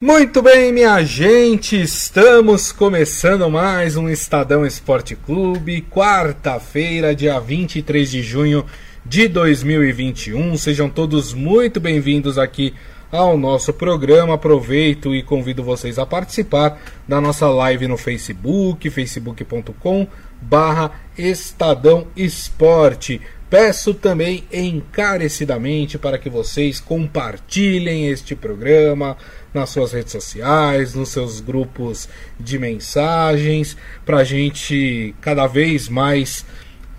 Muito bem, minha gente, estamos começando mais um Estadão Esporte Clube, quarta-feira, dia 23 de junho de 2021. Sejam todos muito bem-vindos aqui ao nosso programa. Aproveito e convido vocês a participar da nossa live no Facebook, facebook.com barra Estadão Esporte. Peço também encarecidamente para que vocês compartilhem este programa nas suas redes sociais, nos seus grupos de mensagens, para a gente cada vez mais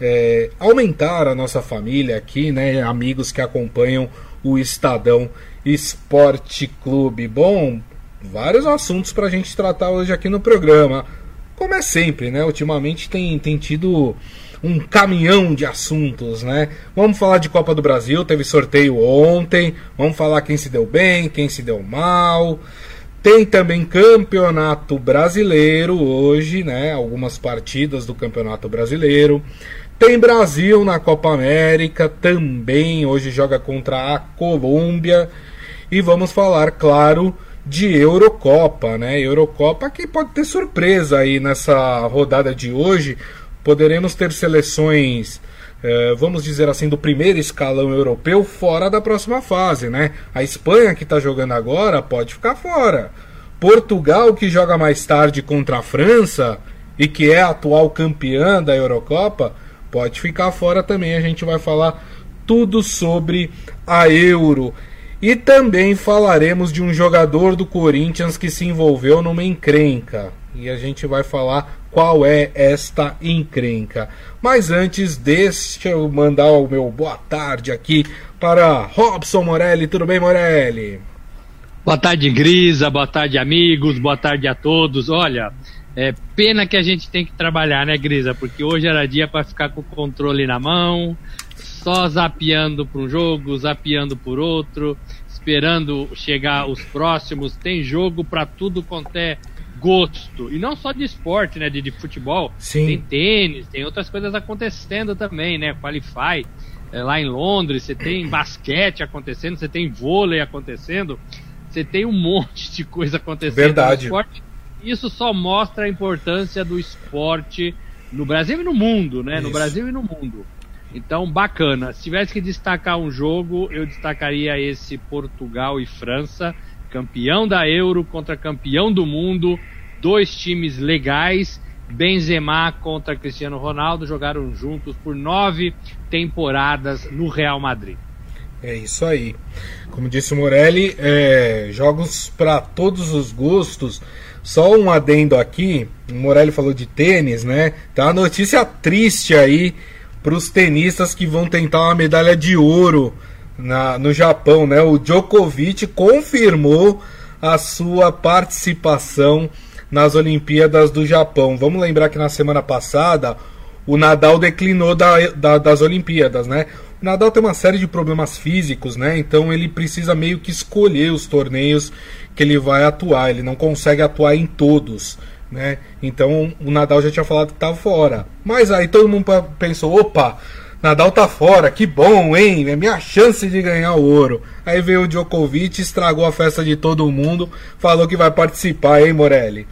é, aumentar a nossa família aqui, né? Amigos que acompanham o Estadão Esporte Clube. Bom, vários assuntos para a gente tratar hoje aqui no programa. Como é sempre, né? Ultimamente tem, tem tido um caminhão de assuntos, né? Vamos falar de Copa do Brasil, teve sorteio ontem, vamos falar quem se deu bem, quem se deu mal. Tem também Campeonato Brasileiro hoje, né? Algumas partidas do Campeonato Brasileiro. Tem Brasil na Copa América também, hoje joga contra a Colômbia. E vamos falar, claro, de Eurocopa, né? Eurocopa que pode ter surpresa aí nessa rodada de hoje, poderemos ter seleções, eh, vamos dizer assim, do primeiro escalão europeu fora da próxima fase, né? A Espanha que está jogando agora pode ficar fora. Portugal que joga mais tarde contra a França e que é atual campeã da Eurocopa pode ficar fora também. A gente vai falar tudo sobre a Euro. E também falaremos de um jogador do Corinthians que se envolveu numa encrenca. E a gente vai falar qual é esta encrenca. Mas antes, deixa eu mandar o meu boa tarde aqui para Robson Morelli. Tudo bem, Morelli? Boa tarde, Grisa. Boa tarde, amigos. Boa tarde a todos. Olha, é pena que a gente tem que trabalhar, né, Grisa? Porque hoje era dia para ficar com o controle na mão, só zapeando para um jogo, zapeando por outro, esperando chegar os próximos. Tem jogo para tudo quanto é gosto. E não só de esporte, né? De, de futebol. Sim. Tem tênis, tem outras coisas acontecendo também, né? Qualify é, lá em Londres, você tem basquete acontecendo, você tem vôlei acontecendo, você tem um monte de coisa acontecendo Verdade. no esporte. Isso só mostra a importância do esporte no Brasil e no mundo, né? Isso. No Brasil e no mundo. Então, bacana. Se tivesse que destacar um jogo, eu destacaria esse Portugal e França campeão da Euro contra campeão do mundo, dois times legais. Benzema contra Cristiano Ronaldo jogaram juntos por nove temporadas no Real Madrid. É isso aí. Como disse o Morelli, é, jogos para todos os gostos. Só um adendo aqui, o Morelli falou de tênis, né? Tá uma notícia triste aí para os tenistas que vão tentar uma medalha de ouro na, no Japão, né? O Djokovic confirmou a sua participação nas Olimpíadas do Japão. Vamos lembrar que na semana passada o Nadal declinou da, da, das Olimpíadas, né? O Nadal tem uma série de problemas físicos, né? Então ele precisa meio que escolher os torneios que ele vai atuar. Ele não consegue atuar em todos, né? Então o Nadal já tinha falado que estava fora. Mas aí todo mundo pensou, opa, Nadal tá fora, que bom, hein? É minha chance de ganhar o ouro. Aí veio o Djokovic, estragou a festa de todo mundo, falou que vai participar, hein, Morelli?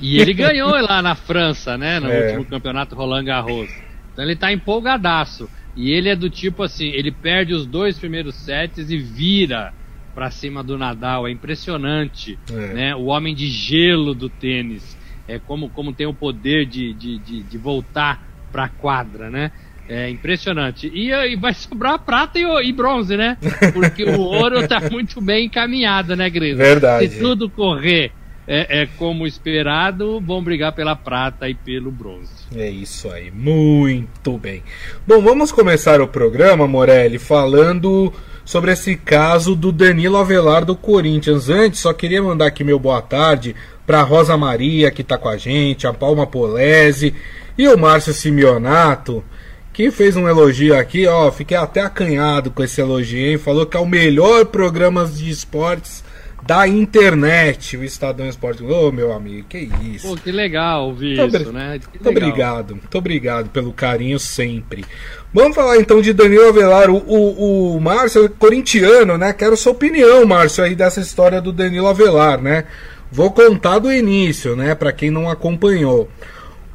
E ele ganhou lá na França, né? No É. último campeonato Roland Garros. Então ele tá empolgadaço. E ele é do tipo assim, ele perde os dois primeiros sets e vira pra cima do Nadal. É impressionante, É. né? O homem de gelo do tênis. É como, como tem o poder de, de, de, de voltar pra quadra, né? É impressionante. E, e vai sobrar prata e, e bronze, né? Porque o ouro tá muito bem encaminhado, né, Grisa? Verdade. Se tudo correr é, é como esperado, vão brigar pela prata e pelo bronze. É isso aí, muito bem. Bom, vamos começar o programa, Morelli, falando sobre esse caso do Danilo Avelar do Corinthians. Antes, só queria mandar aqui meu boa tarde para Rosa Maria, que está com a gente, a Palma Polese e o Márcio Simeonato, que fez um elogio aqui, ó, fiquei até acanhado com esse elogio, hein? Falou que é o melhor programa de esportes da internet, o Estadão Esporte. Ô, oh, meu amigo, que isso. Pô, que legal ouvir muito isso, né? Que muito legal. obrigado, muito obrigado pelo carinho sempre. Vamos falar então de Danilo Avelar, o, o, o Márcio é corintiano, né? Quero sua opinião, Márcio, aí dessa história do Danilo Avelar, né? Vou contar do início, né? Para quem não acompanhou.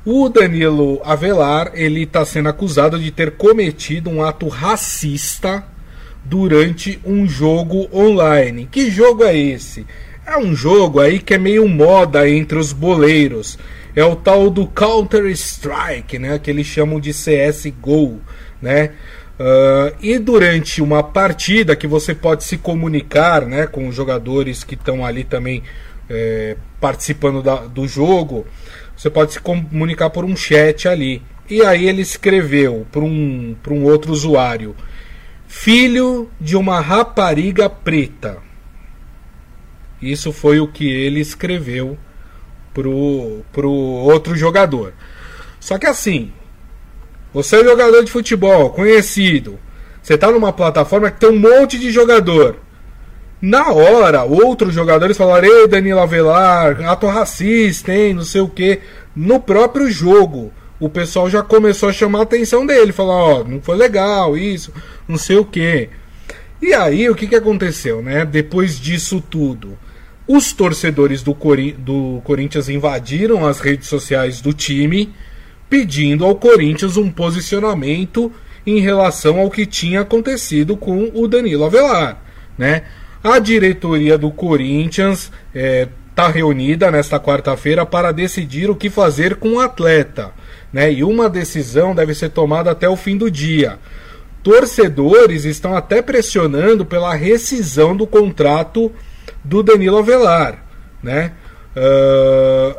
O Danilo Avelar, ele está sendo acusado de ter cometido um ato racista durante um jogo online. Que jogo é esse? É um jogo aí que é meio moda entre os boleiros. É o tal do Counter Strike, né? Que eles chamam de CS:GO, né? Uh, e durante uma partida que você pode se comunicar, né, com os jogadores que estão ali também é, participando da, do jogo, você pode se comunicar por um chat ali. E aí ele escreveu para um, um outro usuário filho de uma rapariga preta. Isso foi o que ele escreveu pro, pro outro jogador. Só que assim, você é um jogador de futebol conhecido, você tá numa plataforma que tem um monte de jogador. Na hora, outros jogadores falaram: Ei, Danilo Avelar, ato racista, hein? Não sei o que. No próprio jogo o pessoal já começou a chamar a atenção dele, falar, ó, oh, não foi legal isso, não sei o que. E aí o que, que aconteceu, né? Depois disso tudo, os torcedores do, Cori do Corinthians invadiram as redes sociais do time, pedindo ao Corinthians um posicionamento em relação ao que tinha acontecido com o Danilo Avelar, né? A diretoria do Corinthians está é, tá reunida nesta quarta-feira para decidir o que fazer com o atleta né? E uma decisão deve ser tomada até o fim do dia. Torcedores estão até pressionando pela rescisão do contrato do Danilo Avelar, né? Uh,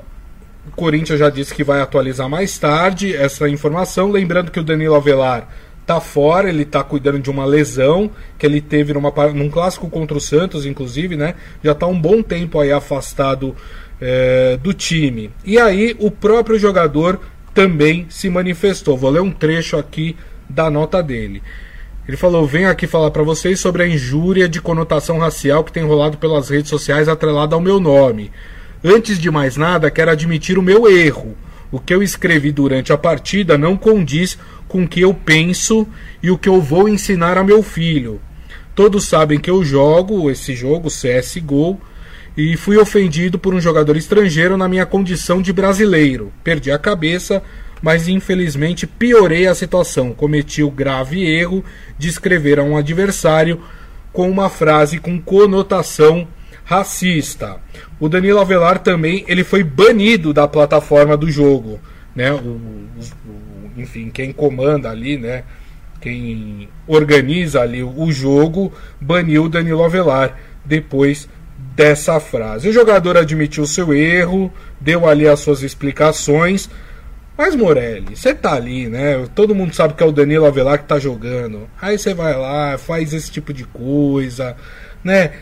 o Corinthians já disse que vai atualizar mais tarde essa informação, lembrando que o Danilo Avelar tá fora, ele tá cuidando de uma lesão que ele teve numa, num clássico contra o Santos, inclusive, né? Já tá um bom tempo aí afastado é, do time. E aí o próprio jogador também se manifestou. Vou ler um trecho aqui da nota dele. Ele falou: Venho aqui falar para vocês sobre a injúria de conotação racial que tem rolado pelas redes sociais atrelada ao meu nome. Antes de mais nada, quero admitir o meu erro. O que eu escrevi durante a partida não condiz com o que eu penso e o que eu vou ensinar a meu filho. Todos sabem que eu jogo esse jogo, CSGO, e fui ofendido por um jogador estrangeiro na minha condição de brasileiro. Perdi a cabeça, mas infelizmente piorei a situação. Cometi o grave erro de escrever a um adversário com uma frase com conotação racista. O Danilo Avelar também ele foi banido da plataforma do jogo, né? O, o, enfim, quem comanda ali, né? Quem organiza ali o jogo baniu o Danilo Avelar depois dessa frase. O jogador admitiu seu erro, deu ali as suas explicações. Mas Morelli, você tá ali, né? Todo mundo sabe que é o Danilo Avelar que tá jogando. Aí você vai lá, faz esse tipo de coisa, né?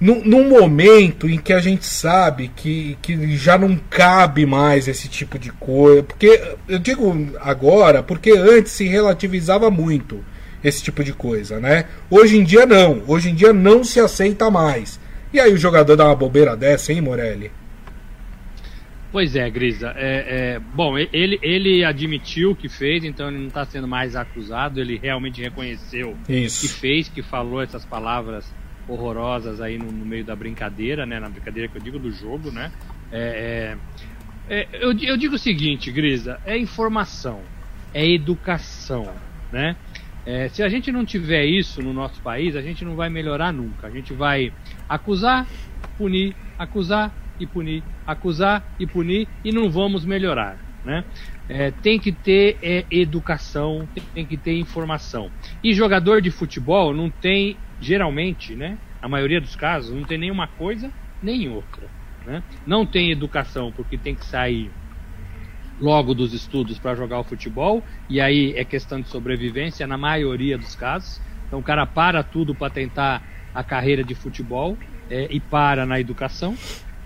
Num, num, momento em que a gente sabe que, que já não cabe mais esse tipo de coisa. Porque eu digo agora, porque antes se relativizava muito esse tipo de coisa, né? Hoje em dia não. Hoje em dia não se aceita mais. E aí o jogador dá uma bobeira dessa, hein, Morelli? Pois é, Grisa. É, é, bom, ele, ele admitiu que fez, então ele não está sendo mais acusado, ele realmente reconheceu Isso. que fez, que falou essas palavras horrorosas aí no, no, meio da brincadeira, né? Na brincadeira que eu digo do jogo, né? É, é, é eu, eu digo o seguinte, Grisa, é informação, é educação, né? É, se a gente não tiver isso no nosso país, a gente não vai melhorar nunca. A gente vai acusar, punir, acusar e punir, acusar e punir e não vamos melhorar. Né? É, tem que ter é, educação, tem que ter informação. E jogador de futebol não tem, geralmente, né? A maioria dos casos, não tem nenhuma coisa nem outra. Né? Não tem educação porque tem que sair logo dos estudos para jogar o futebol, e aí é questão de sobrevivência na maioria dos casos. Então o cara para tudo para tentar a carreira de futebol é, e para na educação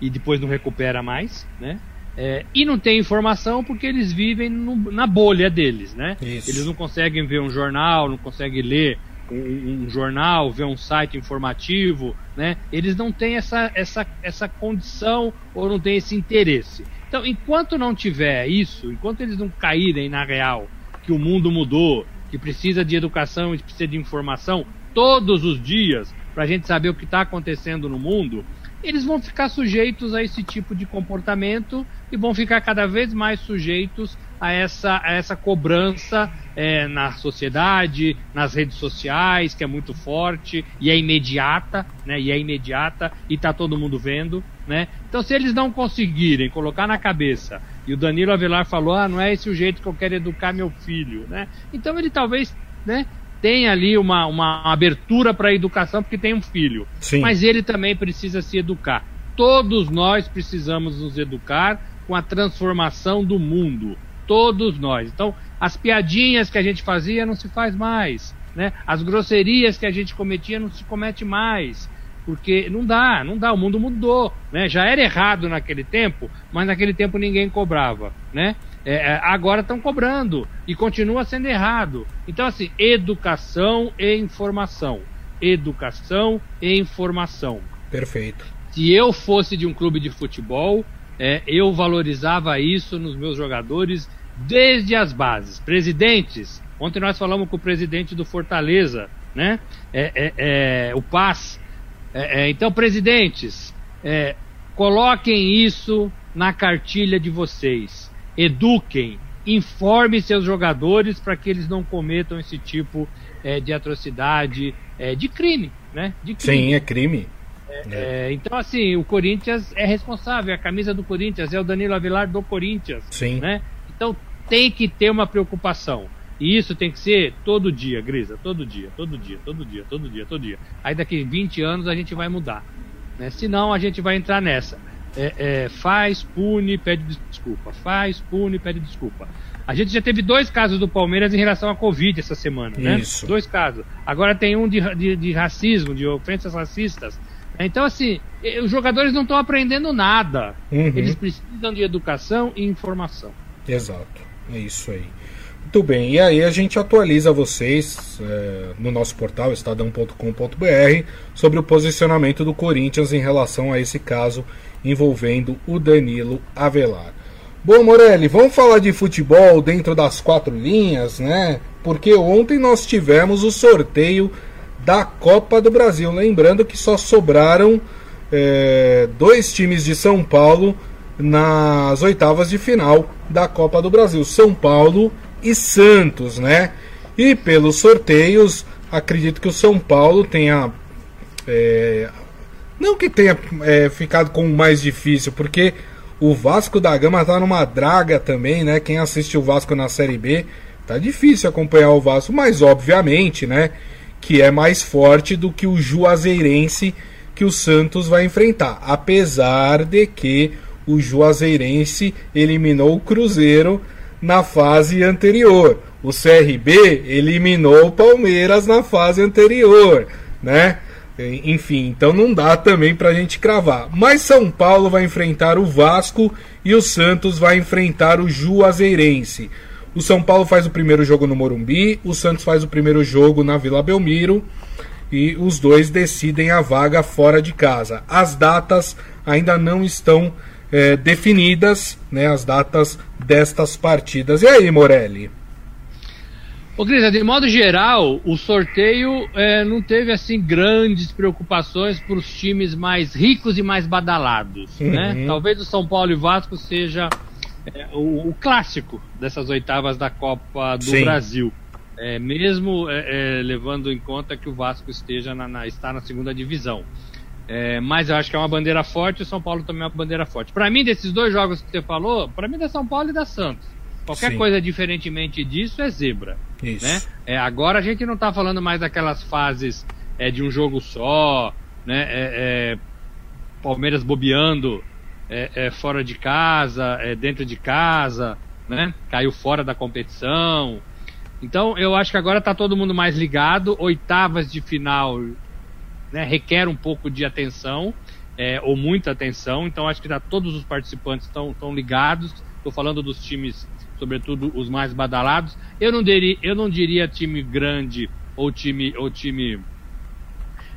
e depois não recupera mais, né? É, e não tem informação porque eles vivem no, na bolha deles, né? Isso. Eles não conseguem ver um jornal, não conseguem ler um, jornal, ver um site informativo, né? Eles não têm essa, essa, essa condição ou não têm esse interesse. Então, enquanto não tiver isso, enquanto eles não caírem na real que o mundo mudou, que precisa de educação e precisa de informação todos os dias para a gente saber o que está acontecendo no mundo, eles vão ficar sujeitos a esse tipo de comportamento e vão ficar cada vez mais sujeitos a essa, a essa cobrança é, na sociedade, nas redes sociais, que é muito forte e é imediata, né? E é imediata e está todo mundo vendo, né? Então, se eles não conseguirem colocar na cabeça, e o Danilo Avelar falou, ah, não é esse o jeito que eu quero educar meu filho, né? Então ele talvez, né? tem ali uma, uma abertura para a educação porque tem um filho. Sim. Mas ele também precisa se educar. Todos nós precisamos nos educar com a transformação do mundo. Todos nós. Então, as piadinhas que a gente fazia não se faz mais. Né? As grosserias que a gente cometia não se comete mais. Porque não dá, não dá, o mundo mudou. Né? Já era errado naquele tempo, mas naquele tempo ninguém cobrava. Né? É, é, agora estão cobrando e continua sendo errado. Então, assim, educação e informação. Educação e informação. Perfeito. Se eu fosse de um clube de futebol, é, eu valorizava isso nos meus jogadores desde as bases. Presidentes, ontem nós falamos com o presidente do Fortaleza, né? É, é, é o Paz. É, então, presidentes, coloquem isso na cartilha de vocês eduquem, informe seus jogadores para que eles não cometam esse tipo é, de atrocidade, é, de crime, né? De crime. Sim, é crime. É, é. então, assim, o Corinthians é responsável, a camisa do Corinthians é o Danilo Avelar do Corinthians. Sim. Né? Então tem que ter uma preocupação. E isso tem que ser todo dia, Grisa, todo dia, todo dia, todo dia, todo dia, todo dia. Aí daqui 20 anos a gente vai mudar. Né? Senão a gente vai entrar nessa é, é, faz, pune, pede desculpa. Faz, pune, pede desculpa. A gente já teve dois casos do Palmeiras em relação à Covid essa semana, né? Isso. Dois casos. Agora tem um de, de, de racismo, de ofensas racistas. Então, assim, os jogadores não estão aprendendo nada. Uhum. Eles precisam de educação e informação. Exato. É isso aí. Muito bem, e aí a gente atualiza vocês é, no nosso portal estadão.com.br sobre o posicionamento do Corinthians em relação a esse caso envolvendo o Danilo Avelar. Bom, Morelli, vamos falar de futebol dentro das quatro linhas, né? Porque ontem nós tivemos o sorteio da Copa do Brasil. Lembrando que só sobraram é, dois times de São Paulo nas oitavas de final da Copa do Brasil: São Paulo e Santos, né? E pelos sorteios, acredito que o São Paulo tenha é, não que tenha é, ficado com o mais difícil, porque o Vasco da Gama tá numa draga também, né? Quem assiste o Vasco na Série B, tá difícil acompanhar o Vasco, mas obviamente, né? Que é mais forte do que o Juazeirense que o Santos vai enfrentar. Apesar de que o Juazeirense eliminou o Cruzeiro na fase anterior. O CRB eliminou o Palmeiras na fase anterior, né? Enfim, então não dá também para a gente cravar. Mas São Paulo vai enfrentar o Vasco e o Santos vai enfrentar o Juazeirense. O São Paulo faz o primeiro jogo no Morumbi, o Santos faz o primeiro jogo na Vila Belmiro e os dois decidem a vaga fora de casa. As datas ainda não estão é, definidas, né, as datas destas partidas. E aí, Morelli? Ô, Cris, de modo geral, o sorteio é, não teve assim grandes preocupações para os times mais ricos e mais badalados. Uhum. Né? Talvez o São Paulo e Vasco seja é, o, o, clássico dessas oitavas da Copa do Sim. Brasil. É, mesmo é, é, levando em conta que o Vasco esteja na, na está na segunda divisão. É, mas eu acho que é uma bandeira forte e o São Paulo também é uma bandeira forte. Para mim, desses dois jogos que você falou, para mim é da São Paulo e da Santos. Qualquer Sim. coisa diferentemente disso é zebra. Isso. Né? É, agora a gente não está falando mais daquelas fases é, de um jogo só, né? É Palmeiras bobeando é, é, fora de casa, dentro de casa, né? Caiu fora da competição. Então eu acho que agora está todo mundo mais ligado. Oitavas de final né, requer um pouco de atenção. ou muita atenção, então acho que já todos os participantes estão ligados. Estou falando dos times sobretudo os mais badalados. Eu não diria, eu não diria time grande ou time, ou time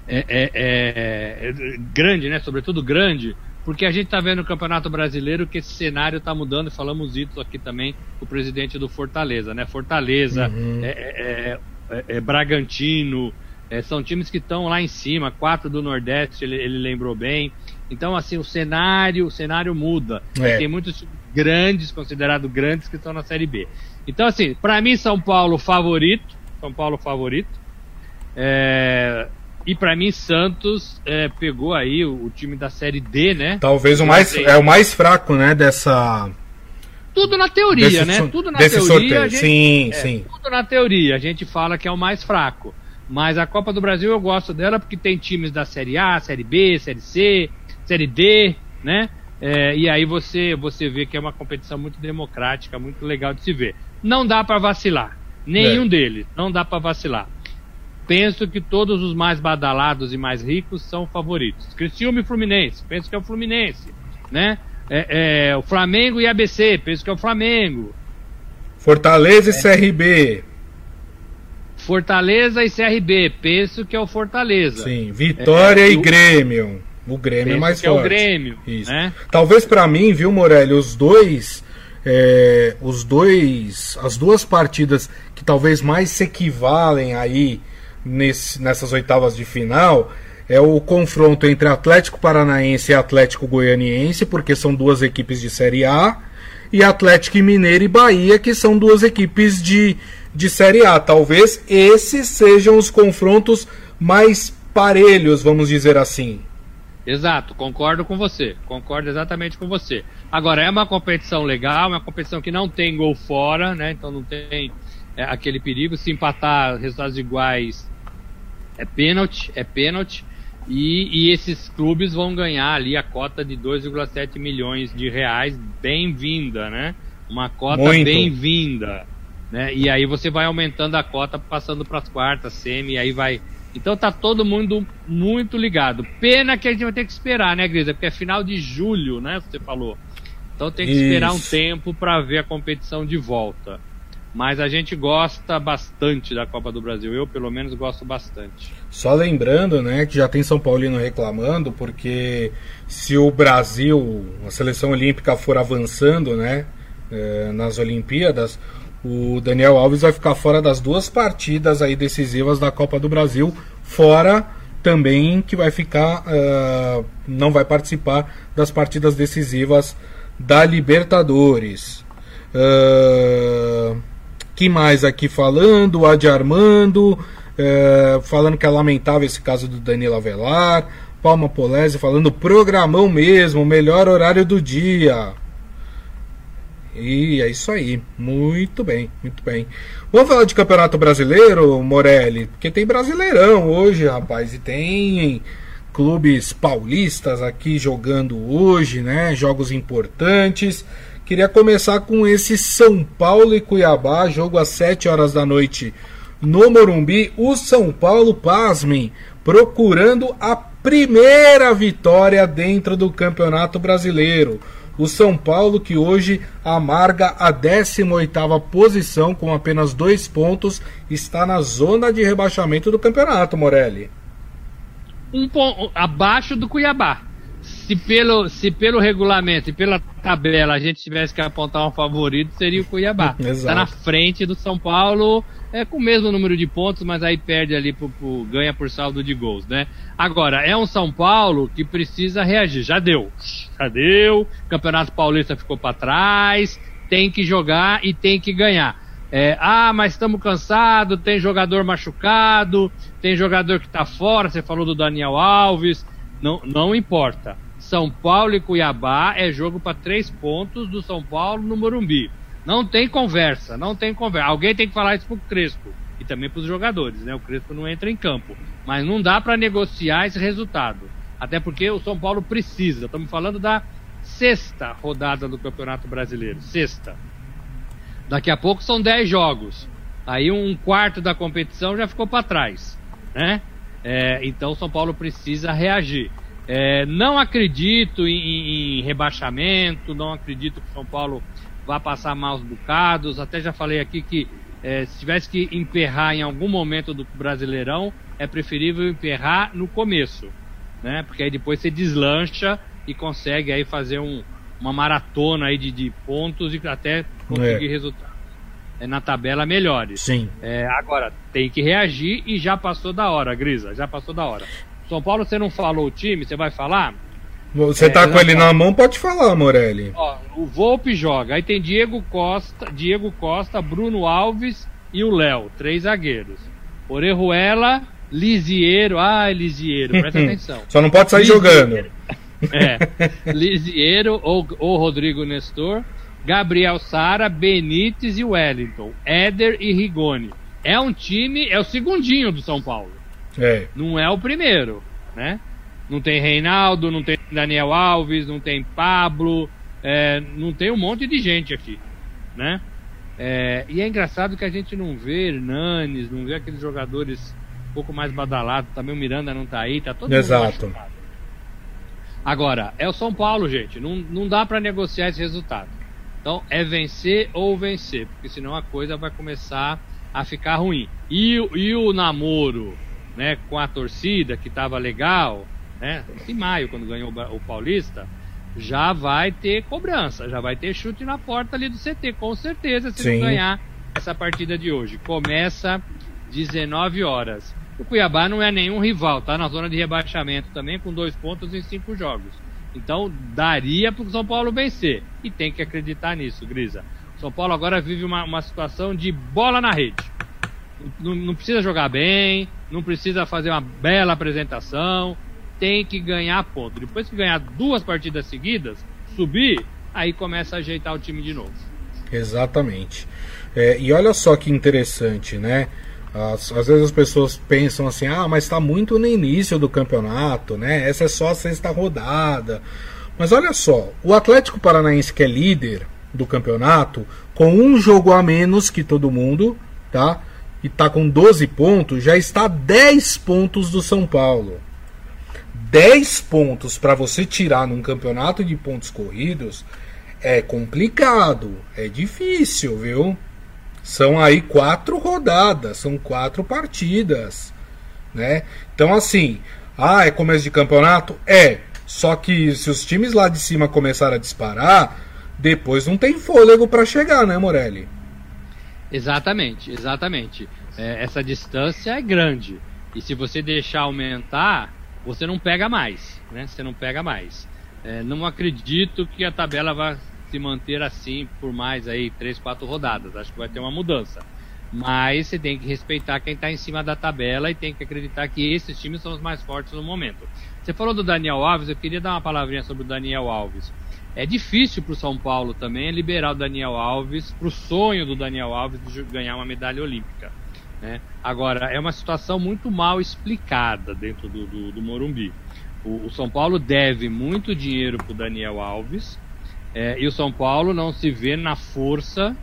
é, é, é, grande, né? Sobretudo grande, porque a gente está vendo no Campeonato Brasileiro que esse cenário está mudando, e falamos isso aqui também com o presidente do Fortaleza, né? Fortaleza, uhum. é, é, é, é Bragantino, são times que estão lá em cima, quatro do Nordeste, ele, ele, lembrou bem. Então, assim, o cenário, o cenário muda. Tem muitos grandes, considerados grandes, que estão na Série B. Então, assim, para mim, São Paulo favorito, São Paulo favorito. É, e para mim, Santos é, pegou aí o, o, time da Série D, né? Talvez o mais, é o mais fraco, né, dessa... Tudo na teoria, desse, né? Tudo na teoria. Gente, sim, é, sim. Tudo na teoria. A gente fala que é o mais fraco. Mas a Copa do Brasil eu gosto dela porque tem times da Série A, Série B, Série C, Série D, né? É, e aí você, você vê que é uma competição muito democrática, muito legal de se ver. Não dá para vacilar. Nenhum é. deles. Não dá para vacilar penso que todos os mais badalados e mais ricos são favoritos. Criciúma e Fluminense, penso que é o Fluminense, né? É, é, o Flamengo e ABC, penso que é o Flamengo. Fortaleza é. e CRB. Fortaleza e CRB, penso que é o Fortaleza. Sim, Vitória é, e o... Grêmio. O Grêmio é mais que forte. É o Grêmio, Isso. Né? Talvez para mim, viu, Morelli, os dois é, os dois, as duas partidas que talvez mais se equivalem aí nesse, nessas oitavas de final é o confronto entre Atlético Paranaense e Atlético Goianiense, porque são duas equipes de Série A, e Atlético Mineiro e Bahia, que são duas equipes de, de Série A. Talvez esses sejam os confrontos mais parelhos, vamos dizer assim. Exato, concordo com você, concordo exatamente com você. Agora, é uma competição legal, uma competição que não tem gol fora, né? Então não tem é, aquele perigo. Se empatar resultados iguais, é pênalti, é pênalti. E, e, esses clubes vão ganhar ali a cota de 2,7 milhões de reais, bem-vinda, né? Uma cota bem-vinda. Né? E aí você vai aumentando a cota, passando para as quartas, semi, e aí vai. Então tá todo mundo muito ligado. Pena que a gente vai ter que esperar, né, Grisa? Porque é final de julho, né? Você falou. Então tem que Isso. esperar um tempo para ver a competição de volta. Mas a gente gosta bastante da Copa do Brasil. Eu, pelo menos, gosto bastante. Só lembrando, né, que já tem São Paulino reclamando, porque se o Brasil, a seleção olímpica, for avançando, né, é, nas Olimpíadas, o Daniel Alves vai ficar fora das duas partidas aí decisivas da Copa do Brasil, fora também que vai ficar, uh, não vai participar das partidas decisivas da Libertadores. Uh, que mais aqui falando? O Adi Armando, é, falando que é lamentável esse caso do Danilo Avelar. Palma Polese falando programão mesmo, melhor horário do dia. E é isso aí. Muito bem, muito bem. Vamos falar de Campeonato Brasileiro, Morelli? Porque tem Brasileirão hoje, rapaz, e tem clubes paulistas aqui jogando hoje, né? Jogos importantes. Queria começar com esse São Paulo e Cuiabá, jogo às 7 horas da noite no Morumbi. O São Paulo, pasmem, procurando a primeira vitória dentro do Campeonato Brasileiro. O São Paulo que hoje amarga a 18ª posição com apenas dois pontos, está na zona de rebaixamento do campeonato, Morelli. Um ponto abaixo do Cuiabá se pelo, se pelo regulamento e pela tabela a gente tivesse que apontar um favorito, seria o Cuiabá. Está na frente do São Paulo, é com o mesmo número de pontos, mas aí perde ali, pro, pro, ganha por saldo de gols, né? Agora, é um São Paulo que precisa reagir. Já deu. Já deu. Campeonato Paulista ficou para trás. Tem que jogar e tem que ganhar. É, ah, mas estamos cansados, tem jogador machucado, tem jogador que está fora, você falou do Daniel Alves. Não, não importa são Paulo e Cuiabá é jogo para três pontos do São Paulo no Morumbi. Não tem conversa, não tem conversa. Alguém tem que falar isso pro Crespo e também para os jogadores, né? O Crespo não entra em campo, mas não dá para negociar esse resultado. Até porque o São Paulo precisa. Estamos falando da sexta rodada do Campeonato Brasileiro, sexta. Daqui a pouco são dez jogos. Aí um quarto da competição já ficou para trás, né? É, então o São Paulo precisa reagir. É, não acredito em, em, rebaixamento, não acredito que o São Paulo vá passar maus bocados. Até já falei aqui que é, se tivesse que emperrar em algum momento do Brasileirão, é preferível emperrar no começo, né? Porque aí depois você deslancha e consegue aí fazer um, uma maratona aí de, de pontos e até conseguir é. resultados é, na tabela melhores. Sim. É, agora, tem que reagir e já passou da hora, Grisa, já passou da hora. São Paulo, você não falou o time, você vai falar? Você é, tá com ele na mão, pode falar, Morelli. Ó, o Volpe joga. Aí tem Diego Costa, Diego Costa, Bruno Alves e o Léo, três zagueiros. Orejuela, Lisiero, ah, Lisiero, presta atenção. Só não pode sair jogando. É. Lisiero ou, ou Rodrigo Nestor, Gabriel Sara, Benítez e Wellington, Éder e Rigoni. É um time, é o segundinho do São Paulo. É. Não é o primeiro, né? Não tem Reinaldo, não tem Daniel Alves, não tem Pablo, é, não tem um monte de gente aqui, né? É, e é engraçado que a gente não vê Hernanes, não vê aqueles jogadores um pouco mais badalados. Também o Miranda não tá aí, tá todo Exato. mundo Agora, é o São Paulo, gente. Não, não dá para negociar esse resultado. Então, é vencer ou vencer, porque senão a coisa vai começar a ficar ruim. E, e o namoro né, com a torcida, que estava legal, né, em maio, quando ganhou o Paulista, já vai ter cobrança, já vai ter chute na porta ali do CT, com certeza, se Sim. não ganhar essa partida de hoje. Começa 19 horas. O Cuiabá não é nenhum rival, tá na zona de rebaixamento também, com dois pontos em cinco jogos. Então daria para o São Paulo vencer. E tem que acreditar nisso, Grisa. São Paulo agora vive uma, uma situação de bola na rede. Não, não, precisa jogar bem, não precisa fazer uma bela apresentação, tem que ganhar ponto. Depois que ganhar duas partidas seguidas, subir, aí começa a ajeitar o time de novo. Exatamente. É, e olha só que interessante, né? Às, às, vezes as pessoas pensam assim, ah, mas está muito no início do campeonato, né? Essa é só a sexta rodada. Mas olha só, o Atlético Paranaense que é líder do campeonato, com um jogo a menos que todo mundo, tá? E está com 12 pontos, já está a 10 pontos do São Paulo. 10 pontos para você tirar num campeonato de pontos corridos é complicado, é difícil, viu? São aí quatro rodadas, são quatro partidas, né? Então assim, ah, é começo de campeonato? É. Só que se os times lá de cima começarem a disparar, depois não tem fôlego para chegar, né, Morelli? Exatamente, exatamente. É, essa distância é grande. E se você deixar aumentar, você não pega mais, né? Você não pega mais. É, não acredito que a tabela vá se manter assim por mais aí três, quatro rodadas. Acho que vai ter uma mudança. Mas você tem que respeitar quem está em cima da tabela e tem que acreditar que esses times são os mais fortes no momento. Você falou do Daniel Alves, eu queria dar uma palavrinha sobre o Daniel Alves. É difícil para o São Paulo também liberar o Daniel Alves para o sonho do Daniel Alves de ganhar uma medalha olímpica. Né? Agora, é uma situação muito mal explicada dentro do, do, do Morumbi. O, o, São Paulo deve muito dinheiro para o Daniel Alves é, e o São Paulo não se vê na força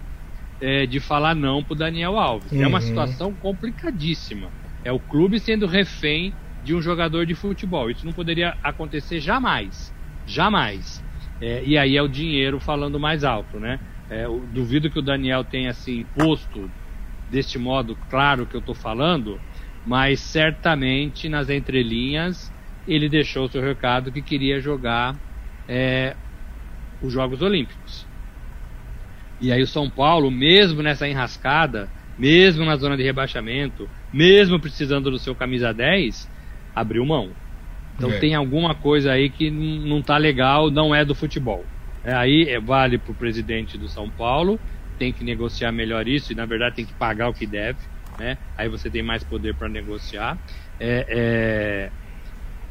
é, de falar não para o Daniel Alves. Uhum. É uma uhum. situação complicadíssima. É o clube sendo refém de um jogador de futebol. Isso não poderia acontecer jamais. Jamais. É, e aí é o dinheiro falando mais alto, né? É, duvido que o Daniel tenha se imposto deste modo claro que eu estou falando, mas certamente nas entrelinhas ele deixou o seu recado que queria jogar é, os Jogos Olímpicos. E aí o São Paulo, mesmo nessa enrascada, mesmo na zona de rebaixamento, mesmo precisando do seu camisa 10, abriu mão. Então é. tem alguma coisa aí que não tá legal, não é do futebol. É, aí é, vale para o presidente do São Paulo, tem que negociar melhor isso e na verdade tem que pagar o que deve, né? Aí você tem mais poder para negociar. É, é,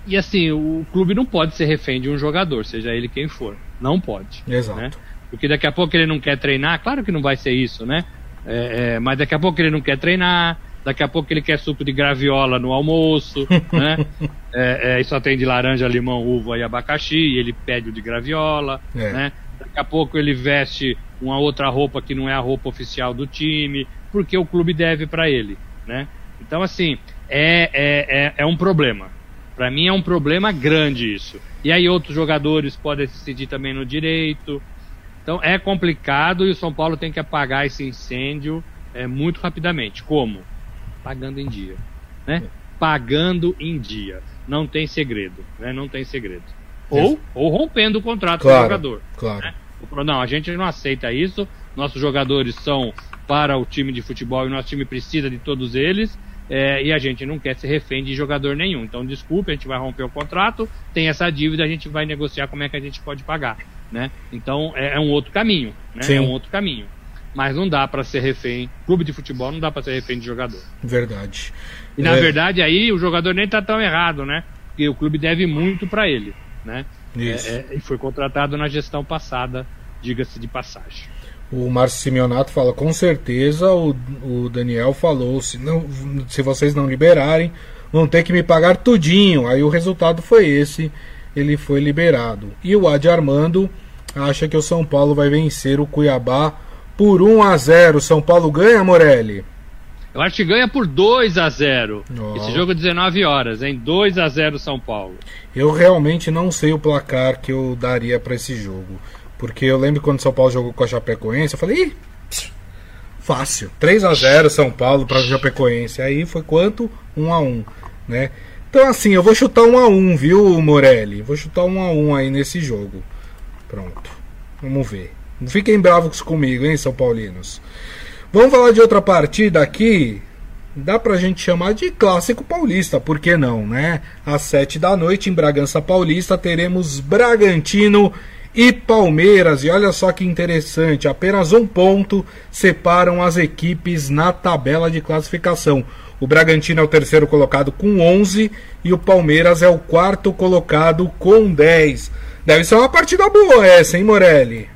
e assim, o clube não pode ser refém de um jogador, seja ele quem for. Não pode. Exato. Né? Porque daqui a pouco ele não quer treinar, claro que não vai ser isso, né? É, é, mas daqui a pouco ele não quer treinar, daqui a pouco ele quer suco de graviola no almoço, né? É, é, e só tem de laranja, limão, uva e abacaxi, e ele pede o de graviola, é. né? Daqui a pouco ele veste uma outra roupa que não é a roupa oficial do time, porque o clube deve para ele, né? Então, assim, é, é, é, é um problema. Para mim é um problema grande isso. E aí outros jogadores podem decidir também no direito. Então é complicado e o São Paulo tem que apagar esse incêndio é, muito rapidamente. Como? Pagando em dia. Né? Pagando em dia. Não tem segredo. Né? Não tem segredo. Ou, ou rompendo o contrato claro, com o jogador. Claro. Né? Não, a gente não aceita isso. Nossos jogadores são para o time de futebol e nosso time precisa de todos eles. É, e a gente não quer ser refém de jogador nenhum. Então, desculpe, a gente vai romper o contrato, tem essa dívida, a gente vai negociar como é que a gente pode pagar. Né? Então, é, é um outro caminho. Né? É um outro caminho. Mas não dá para ser refém. Clube de futebol não dá para ser refém de jogador. Verdade. E na é... verdade, aí o jogador nem tá tão errado, né? Porque o clube deve muito para ele. Né? Isso. É, é, e foi contratado na gestão passada, diga-se de passagem. O Márcio Simeonato fala, com certeza o, o Daniel falou, se, não, se vocês não liberarem, vão ter que me pagar tudinho. Aí o resultado foi esse, ele foi liberado. E o Adi Armando acha que o São Paulo vai vencer o Cuiabá por 1 a 0 São Paulo ganha, Morelli? Eu acho que ganha por 2 a 0 oh. Esse jogo é 19 horas, hein? 2 a 0 São Paulo. Eu realmente não sei o placar que eu daria para esse jogo. Porque eu lembro quando São Paulo jogou com a Chapecoense, eu falei, Ih, fácil. 3 a 0 São Paulo para a Chapecoense. Aí foi quanto? 1 a 1 né? Então assim, eu vou chutar 1 a 1 viu, Morelli? Vou chutar 1 a 1 aí nesse jogo. Pronto. Vamos ver. Não fiquem bravos comigo, hein, São Paulinos. Vamos falar de outra partida aqui. Dá pra gente chamar de clássico paulista, por que não, né? Às 7 da noite em Bragança Paulista teremos Bragantino e Palmeiras. E olha só que interessante, apenas um ponto separam as equipes na tabela de classificação. O Bragantino é o terceiro colocado com 11 e o Palmeiras é o quarto colocado com 10. Deve ser uma partida boa essa, hein, Morelli?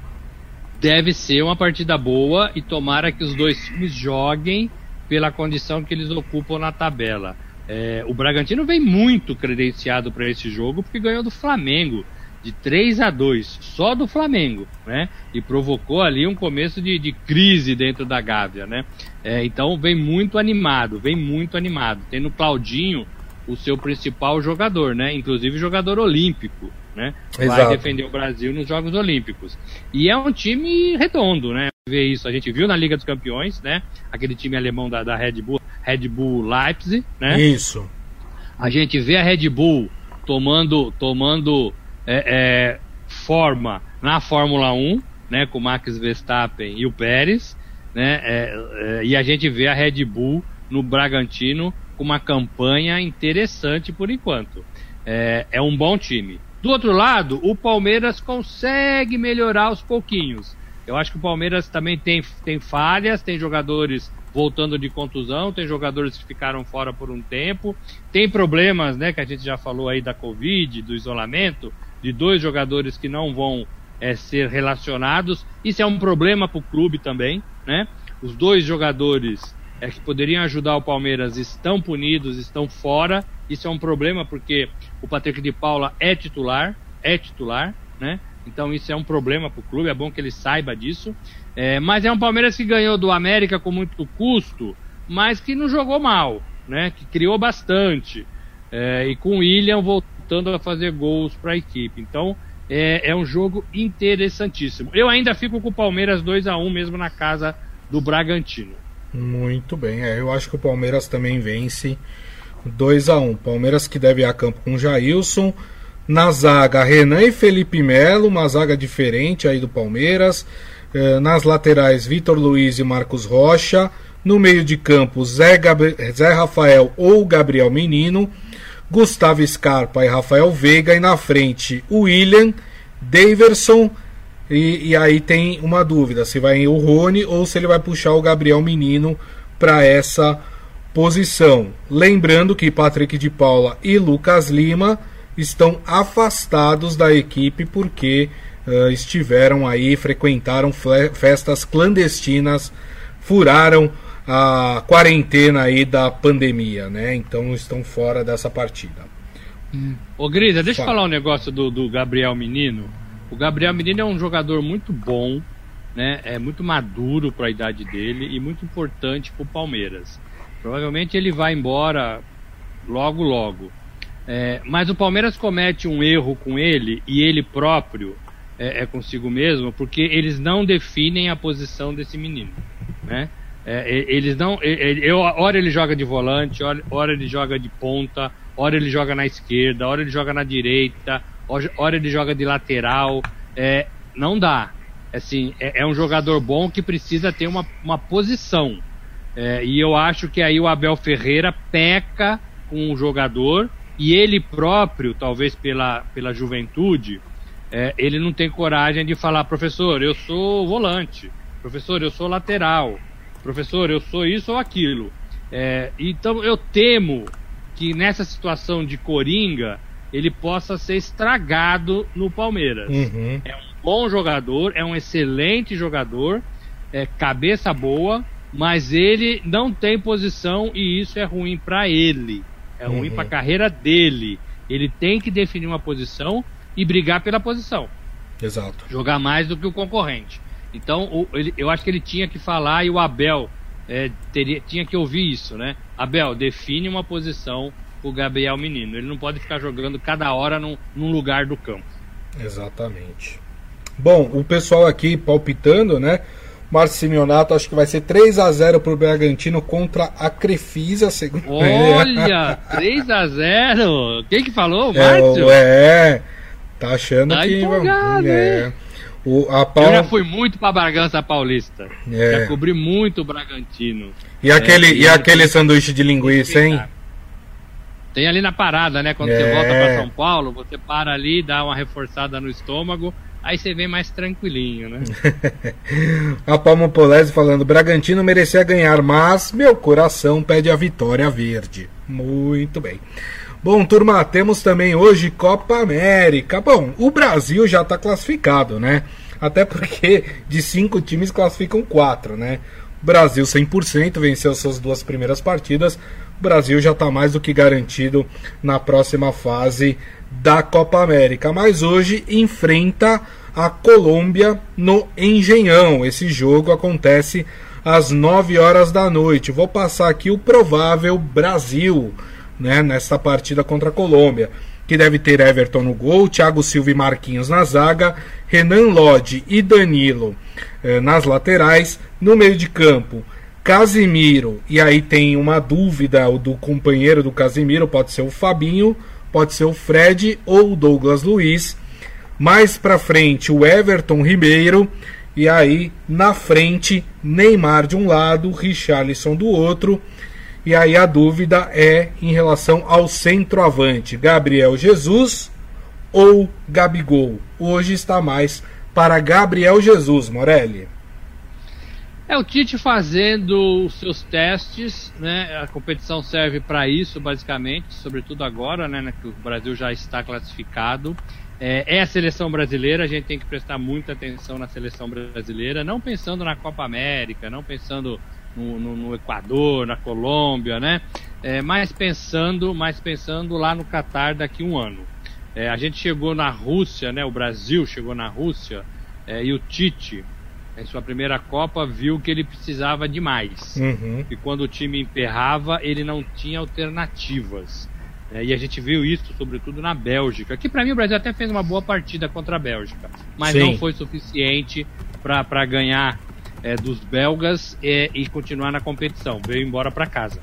Deve ser uma partida boa e tomara que os dois times joguem pela condição que eles ocupam na tabela. É, o Bragantino vem muito credenciado para esse jogo porque ganhou do Flamengo de 3 a 2 só do Flamengo, né? E provocou ali um começo de, de crise dentro da Gávea, né? É, então vem muito animado, vem muito animado. Tem no Claudinho o seu principal jogador, né? Inclusive jogador olímpico, né? Exato. Vai defender o Brasil nos Jogos Olímpicos. E é um time redondo, né? Ver isso, a gente viu na Liga dos Campeões, né? Aquele time alemão da, da Red Bull, Red Bull Leipzig, né? Isso. A gente vê a Red Bull tomando, tomando é, é, forma na Fórmula 1, né, com o Max Verstappen e o Pérez, né, é, é, e a gente vê a Red Bull no Bragantino com uma campanha interessante por enquanto. É, é um bom time. Do outro lado, o Palmeiras consegue melhorar aos pouquinhos. Eu acho que o Palmeiras também tem, tem falhas, tem jogadores voltando de contusão, tem jogadores que ficaram fora por um tempo, tem problemas, né, que a gente já falou aí da Covid, do isolamento, de dois jogadores que não vão é, ser relacionados. Isso é um problema para o clube também, né? Os dois jogadores é, que poderiam ajudar o Palmeiras estão punidos, estão fora. Isso é um problema porque o Patrick de Paula é titular, é titular, né? Então isso é um problema para o clube. É bom que ele saiba disso. É, mas é um Palmeiras que ganhou do América com muito custo, mas que não jogou mal, né? Que criou bastante. É, e com o William voltando a fazer gols para a equipe. Então é, é, um jogo interessantíssimo. Eu ainda fico com o Palmeiras 2 a 1 mesmo na casa do Bragantino. Muito bem, é, eu acho que o Palmeiras também vence 2 a 1 Palmeiras que deve ir a campo com Jailson. Na zaga, Renan e Felipe Melo, uma zaga diferente aí do Palmeiras. É, nas laterais, Vitor Luiz e Marcos Rocha. No meio de campo, Zé, Zé Rafael ou Gabriel Menino. Gustavo Scarpa e Rafael Veiga, e na frente William, Daverson, e, e aí tem uma dúvida: se vai o Rony ou se ele vai puxar o Gabriel Menino para essa posição. Lembrando que Patrick de Paula e Lucas Lima estão afastados da equipe porque uh, estiveram aí, frequentaram festas clandestinas, furaram a quarentena aí da pandemia, né? Então estão fora dessa partida. Hum. Ô Grisa, deixa Fala. eu falar um negócio do, do Gabriel Menino. O Gabriel Menino é um jogador muito bom, né? É muito maduro para a idade dele e muito importante para o Palmeiras. Provavelmente ele vai embora logo, logo. É, mas o Palmeiras comete um erro com ele e ele próprio é, é consigo mesmo, porque eles não definem a posição desse menino, né? É, eles não. Eu, hora ele joga de volante, hora, hora ele joga de ponta, hora ele joga na esquerda, hora ele joga na direita, hora ele joga de lateral. É, não dá. Assim, é, é, um jogador bom que precisa ter uma, uma posição. É, e eu acho que aí o Abel Ferreira peca com o jogador e ele próprio, talvez pela, pela juventude, é, ele não tem coragem de falar, professor, eu sou volante, professor, eu sou lateral, professor, eu sou isso ou aquilo. É, então eu temo que nessa situação de coringa ele possa ser estragado no Palmeiras. Uhum. É um bom jogador, é um excelente jogador, é cabeça boa, mas ele não tem posição e isso é ruim para ele. É ruim para a uhum. carreira dele. Ele tem que definir uma posição e brigar pela posição. Exato. Jogar mais do que o concorrente. Então, o, ele, eu acho que ele tinha que falar e o Abel é, teria, tinha que ouvir isso, né? Abel, define uma posição o Gabriel Menino. Ele não pode ficar jogando cada hora num, num lugar do campo. Exatamente. Bom, o pessoal aqui palpitando, né? Márcio Simeonato, acho que vai ser 3 a 0 pro Bragantino contra a Crefisa, segundo Olha, 3 a 0 Quem que falou, Márcio? É, é, tá achando tá que... é. O, Eu já fui muito pra Bragança Paulista. É. Já cobri muito o Bragantino. E aquele, é, e aquele sanduíche de linguiça, hein? Tem ali na parada, né? Quando é. você volta para São Paulo, você para ali, dá uma reforçada no estômago, aí você vem mais tranquilinho, né? a Palma Polese falando: Bragantino merecia ganhar, mas meu coração pede a vitória verde. Muito bem. Bom, turma, temos também hoje Copa América. Bom, o Brasil já está classificado, né? Até porque de cinco times classificam quatro, né? Brasil 100% venceu suas duas primeiras partidas, o Brasil já está mais do que garantido na próxima fase da Copa América. Mas hoje enfrenta a Colômbia no Engenhão. Esse jogo acontece às 9 horas da noite. Vou passar aqui o provável Brasil né, nesta partida contra a Colômbia. Que deve ter Everton no gol, Thiago Silva e Marquinhos na zaga, Renan Lodge e Danilo eh, nas laterais, no meio de campo. Casimiro, e aí tem uma dúvida do companheiro do Casimiro, pode ser o Fabinho, pode ser o Fred ou o Douglas Luiz. Mais para frente, o Everton Ribeiro, e aí na frente, Neymar de um lado, Richarlison do outro. E aí a dúvida é em relação ao centroavante, Gabriel Jesus ou Gabigol. Hoje está mais para Gabriel Jesus, Morelli. É o Tite fazendo os seus testes, né? A competição serve para isso, basicamente, sobretudo agora, né? Que o Brasil já está classificado. É, é, a seleção brasileira, a gente tem que prestar muita atenção na seleção brasileira, não pensando na Copa América, não pensando no, no, no Equador, na Colômbia, né? É, mas pensando, mas pensando lá no Catar daqui a um ano. É, a gente chegou na Rússia, né? O Brasil chegou na Rússia é, e o Tite em sua primeira Copa, viu que ele precisava de mais. Uhum. E quando o time emperrava, ele não tinha alternativas. É, e a gente viu isso, sobretudo na Bélgica. Que para mim o Brasil até fez uma boa partida contra a Bélgica, mas Sim. não foi suficiente para ganhar é, dos belgas é, e continuar na competição. Veio embora para casa.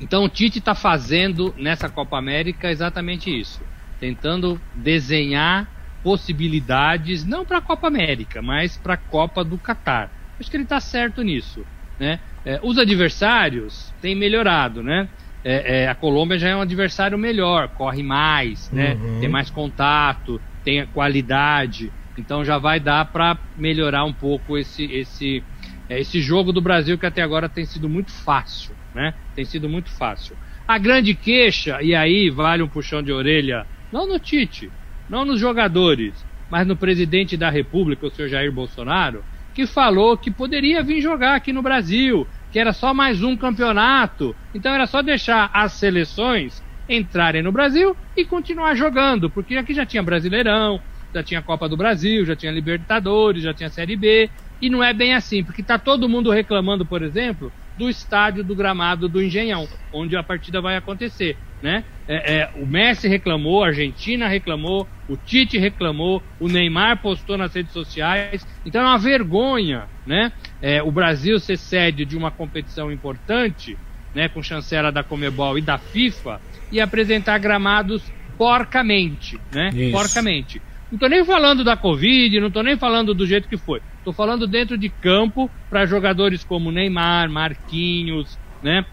Então o Tite está fazendo nessa Copa América exatamente isso, tentando desenhar possibilidades, não para a Copa América, mas para a Copa do Catar. Acho que ele está certo nisso. Né? É, os adversários têm melhorado, né? É, é, a Colômbia já é um adversário melhor, corre mais, né? Uhum. Tem mais contato, tem qualidade, então já vai dar para melhorar um pouco esse esse é, esse jogo do Brasil que até agora tem sido muito fácil, né? Tem sido muito fácil. A grande queixa e aí vale um puxão de orelha, não no Tite, não nos jogadores, mas no presidente da República, o senhor Jair Bolsonaro, que falou que poderia vir jogar aqui no Brasil, que era só mais um campeonato, então era só deixar as seleções entrarem no Brasil e continuar jogando, porque aqui já tinha Brasileirão, já tinha Copa do Brasil, já tinha Libertadores, já tinha Série B, e não é bem assim, porque está todo mundo reclamando, por exemplo, do estádio do gramado do Engenhão, onde a partida vai acontecer. né? É, é, o Messi reclamou, a Argentina reclamou, o Tite reclamou, o Neymar postou nas redes sociais. Então é uma vergonha, né? É, o Brasil ser sede de uma competição importante, né? Com chancela da Comebol e da FIFA e apresentar gramados porcamente, né? Isso. Porcamente. Não tô nem falando da Covid, não tô nem falando do jeito que foi. Tô falando dentro de campo para jogadores como Neymar, Marquinhos, né?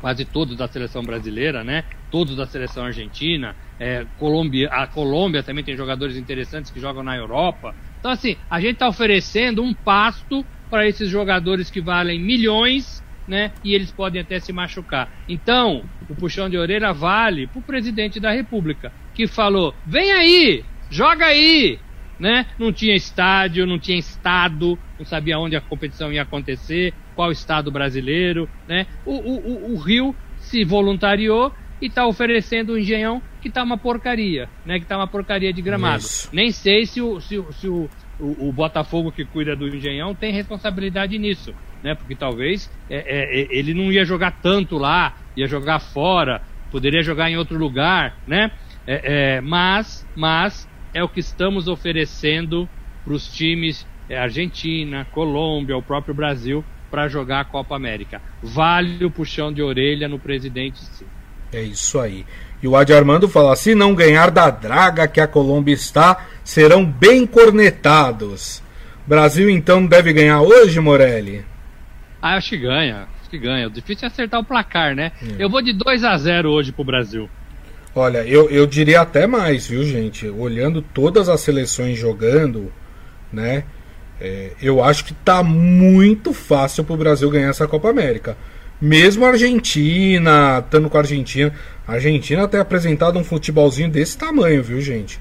quase todos da seleção brasileira, né? Todos da seleção argentina. É, Colômbia, a Colômbia também tem jogadores interessantes que jogam na Europa. Então, assim, a gente está oferecendo um pasto para esses jogadores que valem milhões, né? E eles podem até se machucar. Então, o puxão de orelha vale para o presidente da República, que falou: vem aí, joga aí, né? Não tinha estádio, não tinha estado, não sabia onde a competição ia acontecer, qual estado brasileiro, né? O, o, o Rio se voluntariou e está oferecendo um engenhão que está uma porcaria, né? Que está uma porcaria de gramado. Isso. Nem sei se o, se, se o, o, o, Botafogo que cuida do engenhão tem responsabilidade nisso, né? Porque talvez é, é, é, ele não ia jogar tanto lá, ia jogar fora, poderia jogar em outro lugar, né? É, é mas, mas é o que estamos oferecendo para os times é, Argentina, Colômbia, o próprio Brasil para jogar a Copa América. Vale o puxão de orelha no presidente, sim. É isso aí. E o Adi Armando fala: se não ganhar da draga que a Colômbia está, serão bem cornetados. Brasil então deve ganhar hoje, Morelli? Ah, acho que ganha. Acho que ganha. O difícil é acertar o placar, né? É. Eu vou de 2 a 0 hoje pro Brasil. Olha, eu, eu diria até mais, viu, gente? Olhando todas as seleções jogando, né? É, eu acho que tá muito fácil pro Brasil ganhar essa Copa América. Mesmo a Argentina, estando com a Argentina, a Argentina tem apresentado um futebolzinho desse tamanho, viu, gente?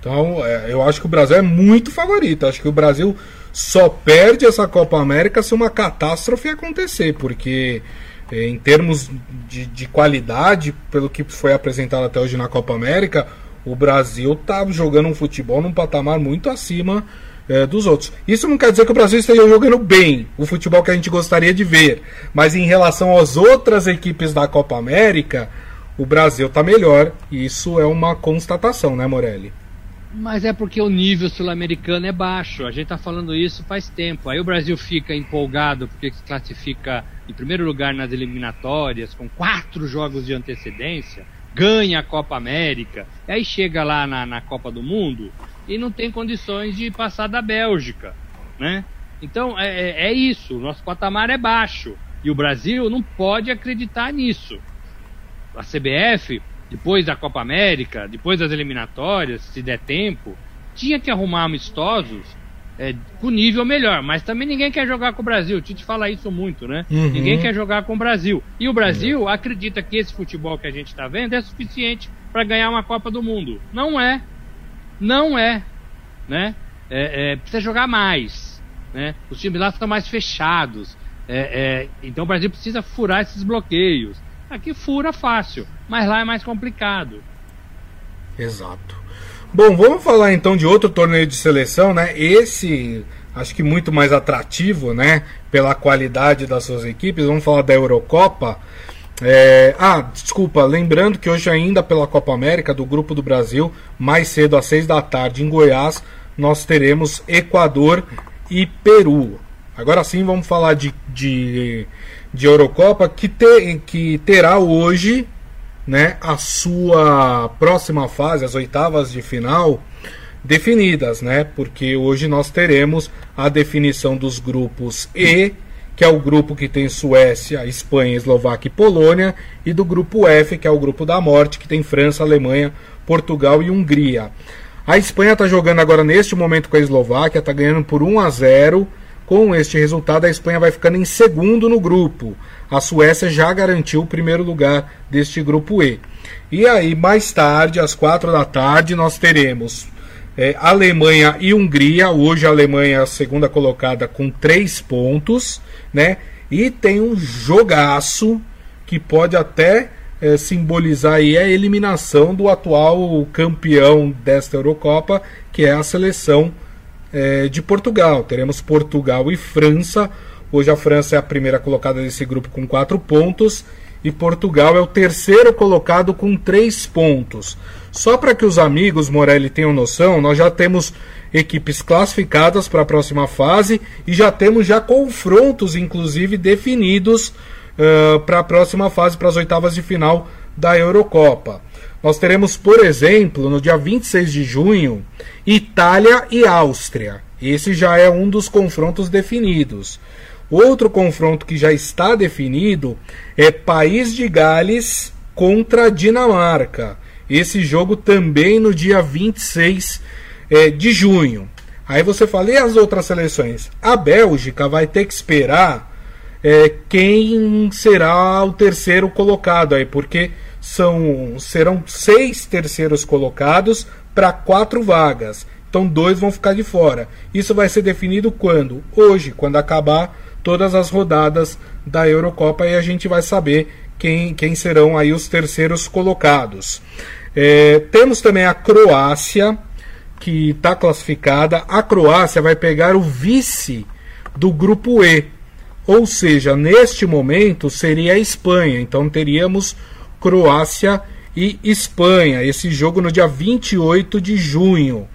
Então, é, eu acho que o Brasil é muito favorito. Acho que o Brasil só perde essa Copa América se uma catástrofe acontecer, porque em termos de, de, qualidade, pelo que foi apresentado até hoje na Copa América, o Brasil tá jogando um futebol num patamar muito acima é, dos outros. Isso não quer dizer que o Brasil esteja jogando bem o futebol que a gente gostaria de ver, mas em relação às outras equipes da Copa América, o Brasil está melhor. E isso é uma constatação, né, Morelli? Mas é porque o nível sul-americano é baixo. A gente está falando isso faz tempo. Aí o Brasil fica empolgado porque se classifica em primeiro lugar nas eliminatórias, com quatro jogos de antecedência, ganha a Copa América, aí chega lá na, na Copa do Mundo, e não tem condições de passar da Bélgica, né? Então é, é, é isso, nosso patamar é baixo e o Brasil não pode acreditar nisso. A CBF, depois da Copa América, depois das eliminatórias, se der tempo, tinha que arrumar amistosos é, com nível melhor, mas também ninguém quer jogar com o Brasil. O Tite fala isso muito, né? Uhum. Ninguém quer jogar com o Brasil. E o Brasil uhum. acredita que esse futebol que a gente está vendo é suficiente para ganhar uma Copa do Mundo. Não é. Não é, né? É, é, precisa jogar mais, né? Os times lá estão mais fechados. É, é, então o Brasil precisa furar esses bloqueios. Aqui fura fácil, mas lá é mais complicado. Exato. Bom, vamos falar então de outro torneio de seleção, né? Esse acho que muito mais atrativo, né? Pela qualidade das suas equipes. Vamos falar da Eurocopa. É, ah, desculpa, lembrando que hoje ainda pela Copa América do Grupo do Brasil, mais cedo às seis da tarde em Goiás, nós teremos Equador e Peru. Agora sim vamos falar de, de, de Eurocopa que, te, que terá hoje né, a sua próxima fase, as oitavas de final, definidas, né? Porque hoje nós teremos a definição dos grupos E que é o grupo que tem Suécia, Espanha, Eslováquia e Polônia, e do grupo F, que é o grupo da morte, que tem França, Alemanha, Portugal e Hungria. A Espanha está jogando agora neste momento com a Eslováquia, está ganhando por 1 a 0. Com este resultado, a Espanha vai ficando em segundo no grupo. A Suécia já garantiu o primeiro lugar deste grupo E. E aí, mais tarde, às quatro da tarde, nós teremos é, Alemanha e Hungria. Hoje a Alemanha é a segunda colocada com três pontos, né? E tem um jogaço que pode até é, simbolizar aí a eliminação do atual campeão desta Eurocopa, que é a seleção é, de Portugal. Teremos Portugal e França. Hoje a França é a primeira colocada desse grupo com quatro pontos e Portugal é o terceiro colocado com três pontos. Só para que os amigos Morelli tenham noção, nós já temos equipes classificadas para a próxima fase e já temos já confrontos, inclusive, definidos uh, para a próxima fase, para as oitavas de final da Eurocopa. Nós teremos, por exemplo, no dia 26 de junho, Itália e Áustria. Esse já é um dos confrontos definidos. Outro confronto que já está definido é País de Gales contra Dinamarca. Esse jogo também no dia 26 é, de junho. Aí você fala, e as outras seleções? A Bélgica vai ter que esperar é, quem será o terceiro colocado aí, porque são serão seis terceiros colocados para quatro vagas. Então dois vão ficar de fora. Isso vai ser definido quando? Hoje, quando acabar todas as rodadas da Eurocopa e a gente vai saber quem, quem serão aí os terceiros colocados. É, temos também a Croácia, que está classificada. A Croácia vai pegar o vice do grupo E. Ou seja, neste momento seria a Espanha. Então teríamos Croácia e Espanha. Esse jogo no dia 28 de junho.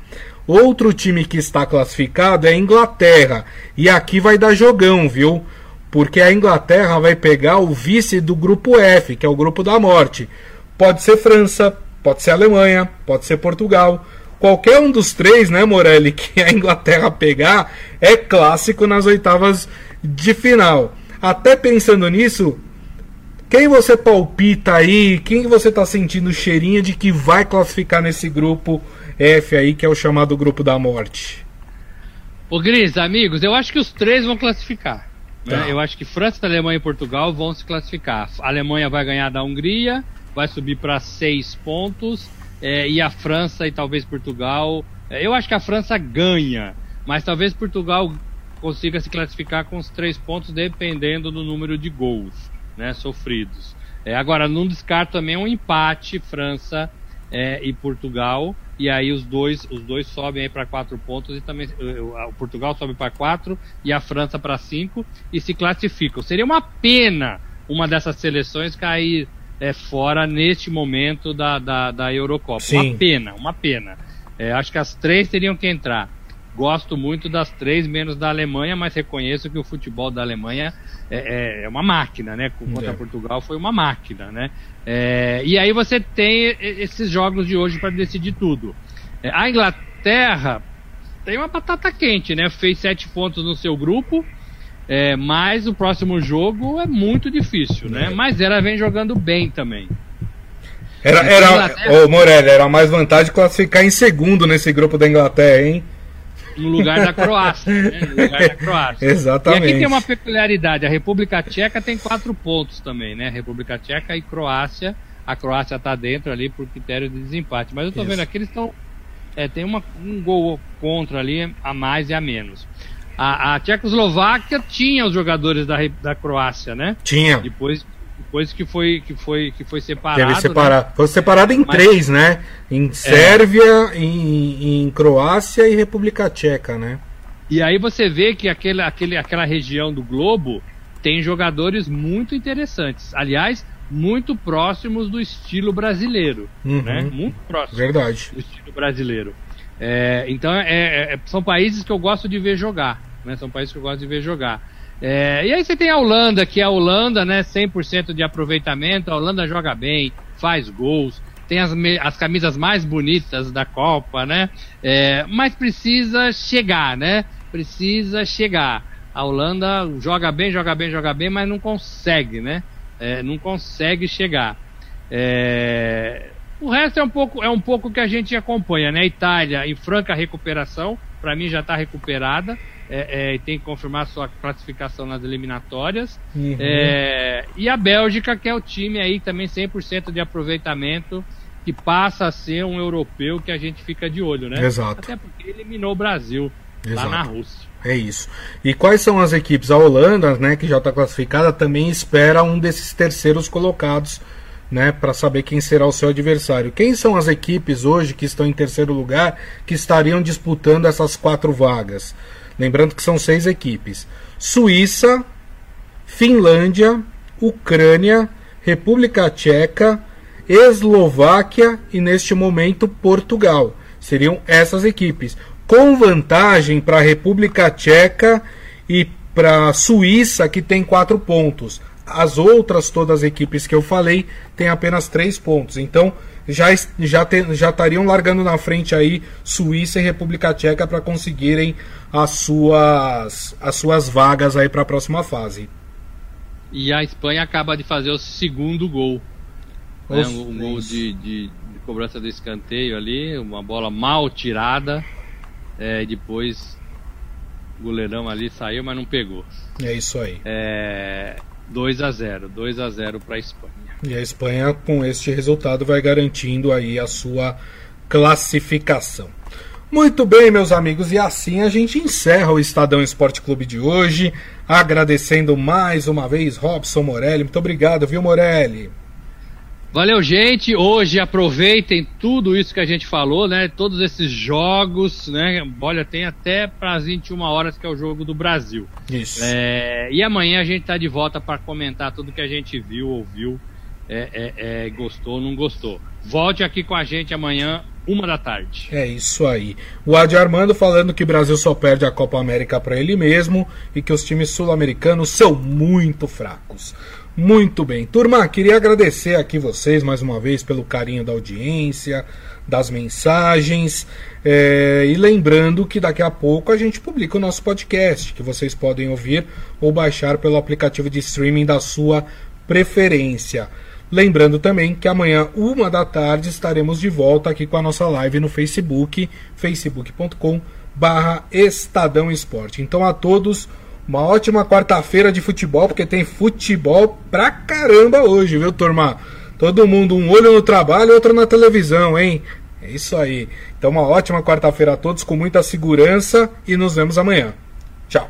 Outro time que está classificado é a Inglaterra. E aqui vai dar jogão, viu? Porque a Inglaterra vai pegar o vice do grupo F, que é o grupo da morte. Pode ser França, pode ser Alemanha, pode ser Portugal. Qualquer um dos três, né, Morelli, que a Inglaterra pegar, é clássico nas oitavas de final. Até pensando nisso, quem você palpita aí? Quem você está sentindo cheirinho de que vai classificar nesse grupo F aí, que é o chamado grupo da morte? Ô Gris, amigos, eu acho que os três vão classificar. Né? Tá. Eu acho que França, Alemanha e Portugal vão se classificar. A Alemanha vai ganhar da Hungria, vai subir para seis pontos, é, e a França e talvez Portugal. É, eu acho que a França ganha, mas talvez Portugal consiga se classificar com os três pontos, dependendo do número de gols né, sofridos. É, agora, não descarto também um empate França é, e Portugal e aí os dois os dois sobem aí para quatro pontos e também o Portugal sobe para quatro e a França para cinco e se classificam. Seria uma pena uma dessas seleções cair é, fora neste momento da, da, da Eurocopa. Sim. Uma pena, uma pena. É, acho que as três teriam que entrar. Gosto muito das três, menos da Alemanha, mas reconheço que o futebol da Alemanha é, é, é uma máquina, né? Contra é. Portugal foi uma máquina, né? É, e aí você tem esses jogos de hoje para decidir tudo. É, a Inglaterra tem uma batata quente, né? Fez sete pontos no seu grupo, é, mas o próximo jogo é muito difícil, né? Mas ela vem jogando bem também. Era, era, ô Morelli, era mais vantagem classificar em segundo nesse grupo da Inglaterra, hein? No lugar da Croácia. Né? No lugar da Croácia. Exatamente. E aqui tem uma peculiaridade: a República Tcheca tem quatro pontos também, né? República Tcheca e Croácia. A Croácia está dentro ali por critério de desempate. Mas eu estou vendo aqui, eles estão. É, tem uma, um gol contra ali, a mais e a menos. A, a Tchecoslováquia tinha os jogadores da, da Croácia, né? Tinha. Depois depois que foi que foi que foi separado. Teve separado. Né? Foi separado em Mas... três, né? Em Sérvia, é. em, em Croácia e República Tcheca, né? E aí você vê que aquele, aquele, aquela região do globo tem jogadores muito interessantes. Aliás, muito próximos do estilo brasileiro. Uhum. Né? Muito próximos Verdade. do estilo brasileiro. É, então, é, é, são países que eu gosto de ver jogar. Né? São países que eu gosto de ver jogar. É, e aí você tem a Holanda, que é a Holanda, né? 100% de aproveitamento. A Holanda joga bem, faz gols, tem as, as camisas mais bonitas da Copa, né? É, mas precisa chegar, né? Precisa chegar. A Holanda joga bem, joga bem, joga bem, mas não consegue, né? É, não consegue chegar. É, o resto é um pouco é um pouco que a gente acompanha, né? Itália em franca recuperação, para mim já está recuperada é, é, tem que confirmar sua classificação nas eliminatórias. Uhum. É, e a Bélgica, que é o time aí também 100% de aproveitamento, que passa a ser um europeu que a gente fica de olho, né? Exato. Até porque eliminou o Brasil Exato. lá na Rússia. É isso. E quais são as equipes? A Holanda, né, que já está classificada, também espera um desses terceiros colocados, né, para saber quem será o seu adversário. Quem são as equipes hoje que estão em terceiro lugar que estariam disputando essas quatro vagas? Lembrando que são seis equipes: Suíça, Finlândia, Ucrânia, República Tcheca, Eslováquia e neste momento Portugal. Seriam essas equipes. Com vantagem para a República Tcheca e para a Suíça, que tem quatro pontos. As outras, todas as equipes que eu falei, têm apenas três pontos. Então, já, já, te, já estariam largando na frente aí Suíça e República Tcheca para conseguirem as suas, as suas vagas aí para a próxima fase. E a Espanha acaba de fazer o segundo gol. Né? Um, um gol de, de, de, cobrança do escanteio ali, uma bola mal tirada. É, depois o goleirão ali saiu, mas não pegou. É isso aí. É, 2 a 0 2 a 0 para a Espanha. E a Espanha, com este resultado, vai garantindo aí a sua classificação. Muito bem, meus amigos, e assim a gente encerra o Estadão Esporte Clube de hoje, agradecendo mais uma vez Robson Morelli. Muito obrigado, viu, Morelli? Valeu, gente. Hoje aproveitem tudo isso que a gente falou, né? Todos esses jogos, né? Olha, tem até para as 21 horas que é o jogo do Brasil. Isso. É... E amanhã a gente tá de volta para comentar tudo que a gente viu, ouviu, é, é, é, gostou, não gostou. Volte aqui com a gente amanhã, uma da tarde. É isso aí. O Adi Armando falando que o Brasil só perde a Copa América para ele mesmo e que os times sul-americanos são muito fracos. Muito bem. Turma, queria agradecer aqui vocês mais uma vez pelo carinho da audiência, das mensagens. É, e lembrando que daqui a pouco a gente publica o nosso podcast, que vocês podem ouvir ou baixar pelo aplicativo de streaming da sua preferência. Lembrando também que amanhã, uma da tarde, estaremos de volta aqui com a nossa live no Facebook, facebook.com barra Estadão Esporte. Então a todos uma ótima quarta-feira de futebol, porque tem futebol pra caramba hoje, viu, turma? Todo mundo, um olho no trabalho e outro na televisão, hein? É isso aí. Então, uma ótima quarta-feira a todos, com muita segurança e nos vemos amanhã. Tchau.